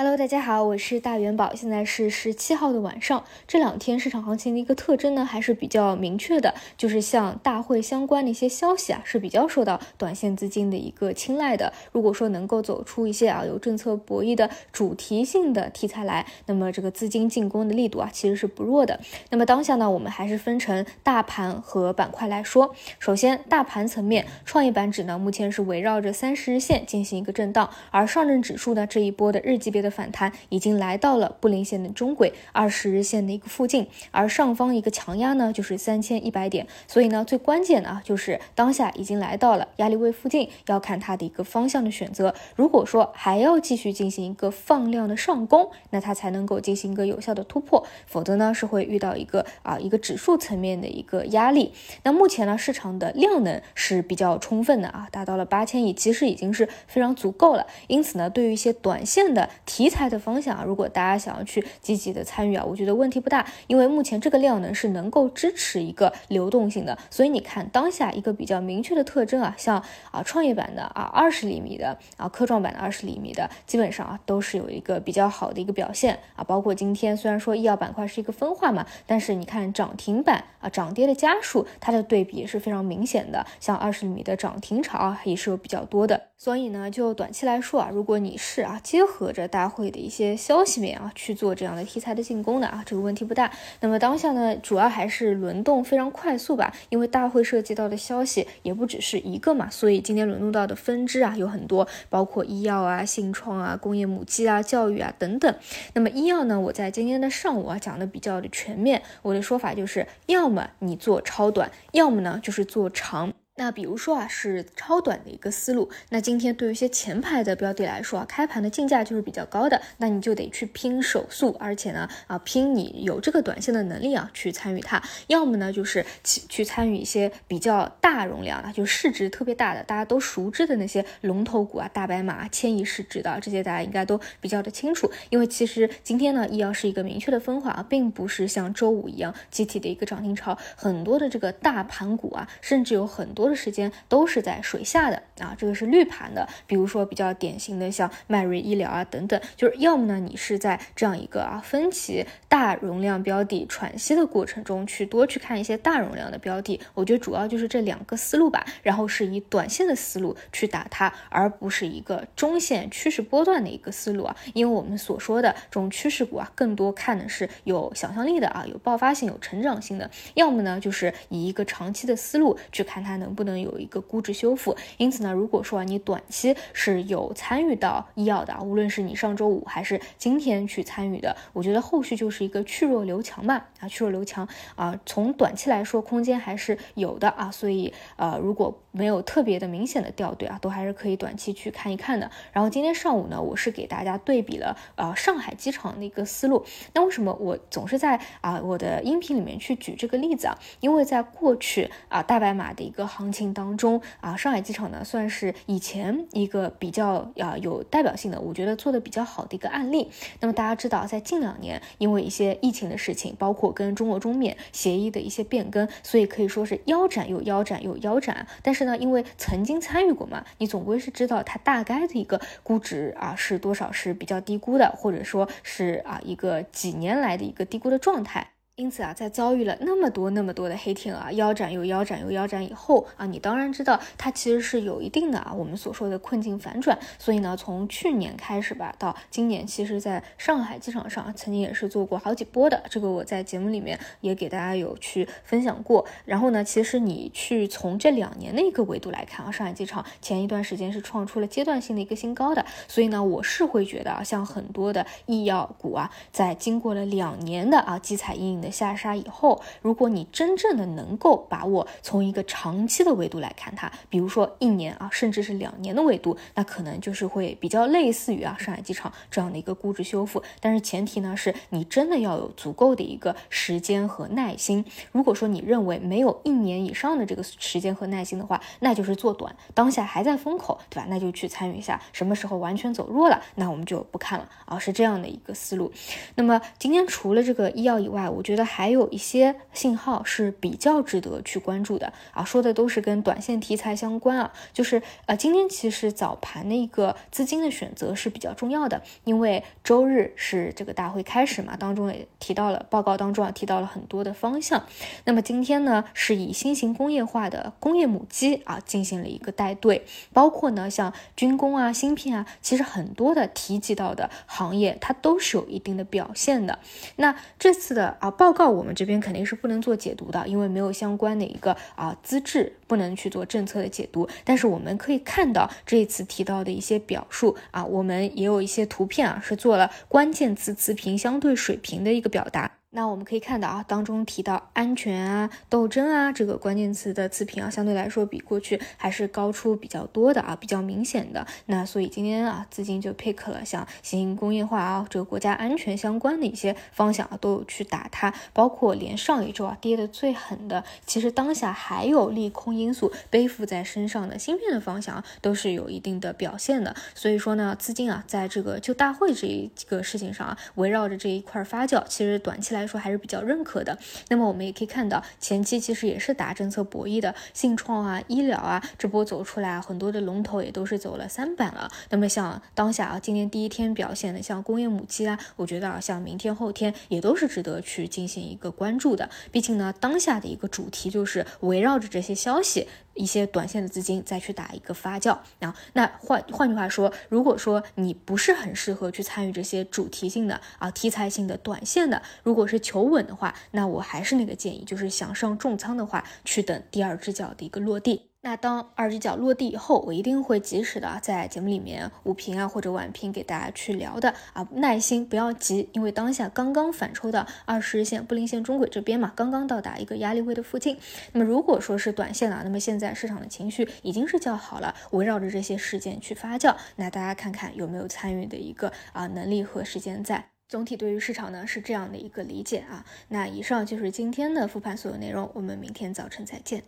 Hello，大家好，我是大元宝，现在是十七号的晚上。这两天市场行情的一个特征呢，还是比较明确的，就是像大会相关的一些消息啊，是比较受到短线资金的一个青睐的。如果说能够走出一些啊有政策博弈的主题性的题材来，那么这个资金进攻的力度啊，其实是不弱的。那么当下呢，我们还是分成大盘和板块来说。首先，大盘层面，创业板指呢，目前是围绕着三十日线进行一个震荡，而上证指数呢，这一波的日级别的。反弹已经来到了布林线的中轨二十日线的一个附近，而上方一个强压呢就是三千一百点，所以呢最关键的啊就是当下已经来到了压力位附近，要看它的一个方向的选择。如果说还要继续进行一个放量的上攻，那它才能够进行一个有效的突破，否则呢是会遇到一个啊一个指数层面的一个压力。那目前呢市场的量能是比较充分的啊，达到了八千亿，其实已经是非常足够了。因此呢对于一些短线的。题材的方向啊，如果大家想要去积极的参与啊，我觉得问题不大，因为目前这个量能是能够支持一个流动性的，所以你看当下一个比较明确的特征啊，像啊创业板的啊二十厘米的啊科创板的二十厘米的，基本上啊都是有一个比较好的一个表现。啊，包括今天虽然说医药板块是一个分化嘛，但是你看涨停板啊涨跌的家数，它的对比是非常明显的，像二十厘米的涨停潮啊也是有比较多的，所以呢就短期来说啊，如果你是啊结合着大会的一些消息面啊，去做这样的题材的进攻的啊，这个问题不大。那么当下呢，主要还是轮动非常快速吧，因为大会涉及到的消息也不只是一个嘛，所以今天轮动到的分支啊有很多，包括医药啊、信创啊、工业母机啊、教育啊等等。那么医药呢，我在今天的上午啊讲的比较的全面，我的说法就是，要么你做超短，要么呢就是做长。那比如说啊，是超短的一个思路。那今天对于一些前排的标的来说啊，开盘的竞价就是比较高的，那你就得去拼手速，而且呢啊，拼你有这个短线的能力啊，去参与它。要么呢就是去去参与一些比较大容量的，就市值特别大的，大家都熟知的那些龙头股啊，大白马啊、千亿市值的这些，大家应该都比较的清楚。因为其实今天呢，医药是一个明确的分化啊，并不是像周五一样集体的一个涨停潮，很多的这个大盘股啊，甚至有很多。的时间都是在水下的啊，这个是绿盘的，比如说比较典型的像迈瑞医疗啊等等，就是要么呢你是在这样一个啊分歧大容量标的喘息的过程中去多去看一些大容量的标的，我觉得主要就是这两个思路吧，然后是以短线的思路去打它，而不是一个中线趋势波段的一个思路啊，因为我们所说的这种趋势股啊，更多看的是有想象力的啊，有爆发性、有成长性的，要么呢就是以一个长期的思路去看它能。不能有一个估值修复，因此呢，如果说你短期是有参与到医药的，无论是你上周五还是今天去参与的，我觉得后续就是一个去弱留强吧，啊，去弱留强啊，从短期来说空间还是有的啊，所以呃，如果没有特别的明显的掉队啊，都还是可以短期去看一看的。然后今天上午呢，我是给大家对比了呃上海机场的一个思路，那为什么我总是在啊我的音频里面去举这个例子啊？因为在过去啊大白马的一个行。行情当中啊，上海机场呢算是以前一个比较啊有代表性的，我觉得做的比较好的一个案例。那么大家知道，在近两年因为一些疫情的事情，包括跟中国中缅协议的一些变更，所以可以说是腰斩又腰斩又腰斩。但是呢，因为曾经参与过嘛，你总归是知道它大概的一个估值啊是多少是比较低估的，或者说是啊一个几年来的一个低估的状态。因此啊，在遭遇了那么多那么多的黑天鹅腰斩又腰斩又腰斩以后啊，你当然知道它其实是有一定的啊我们所说的困境反转。所以呢，从去年开始吧，到今年，其实在上海机场上曾经也是做过好几波的，这个我在节目里面也给大家有去分享过。然后呢，其实你去从这两年的一个维度来看啊，上海机场前一段时间是创出了阶段性的一个新高的。所以呢，我是会觉得啊，像很多的医药股啊，在经过了两年的啊积彩阴影的。下杀以后，如果你真正的能够把握从一个长期的维度来看它，比如说一年啊，甚至是两年的维度，那可能就是会比较类似于啊上海机场这样的一个估值修复。但是前提呢，是你真的要有足够的一个时间和耐心。如果说你认为没有一年以上的这个时间和耐心的话，那就是做短，当下还在风口，对吧？那就去参与一下。什么时候完全走弱了，那我们就不看了啊，是这样的一个思路。那么今天除了这个医药以外，我觉得。得还有一些信号是比较值得去关注的啊，说的都是跟短线题材相关啊，就是呃，今天其实早盘的一个资金的选择是比较重要的，因为周日是这个大会开始嘛，当中也提到了报告当中啊提到了很多的方向，那么今天呢是以新型工业化的工业母机啊进行了一个带队，包括呢像军工啊、芯片啊，其实很多的提及到的行业它都是有一定的表现的，那这次的啊报报告我们这边肯定是不能做解读的，因为没有相关的一个啊资质，不能去做政策的解读。但是我们可以看到这一次提到的一些表述啊，我们也有一些图片啊，是做了关键词词频相对水平的一个表达。那我们可以看到啊，当中提到安全啊、斗争啊这个关键词的词频啊，相对来说比过去还是高出比较多的啊，比较明显的。那所以今天啊，资金就 pick 了像新型工业化啊，这个国家安全相关的一些方向啊，都有去打它。包括连上一周啊跌的最狠的，其实当下还有利空因素背负在身上的芯片的方向啊，都是有一定的表现的。所以说呢，资金啊，在这个就大会这一个事情上啊，围绕着这一块发酵，其实短期来。说还是比较认可的。那么我们也可以看到，前期其实也是打政策博弈的，信创啊、医疗啊，这波走出来，很多的龙头也都是走了三板了。那么像当下啊，今天第一天表现的像工业母机啊，我觉得啊，像明天后天也都是值得去进行一个关注的。毕竟呢，当下的一个主题就是围绕着这些消息。一些短线的资金再去打一个发酵，然后那换换句话说，如果说你不是很适合去参与这些主题性的啊题材性的短线的，如果是求稳的话，那我还是那个建议，就是想上重仓的话，去等第二只脚的一个落地。那当二只脚落地以后，我一定会及时的在节目里面午评啊或者晚评给大家去聊的啊，耐心不要急，因为当下刚刚反抽到二十日线布林线中轨这边嘛，刚刚到达一个压力位的附近。那么如果说是短线啊，那么现在市场的情绪已经是较好了，围绕着这些事件去发酵，那大家看看有没有参与的一个啊能力和时间在。总体对于市场呢是这样的一个理解啊。那以上就是今天的复盘所有内容，我们明天早晨再见。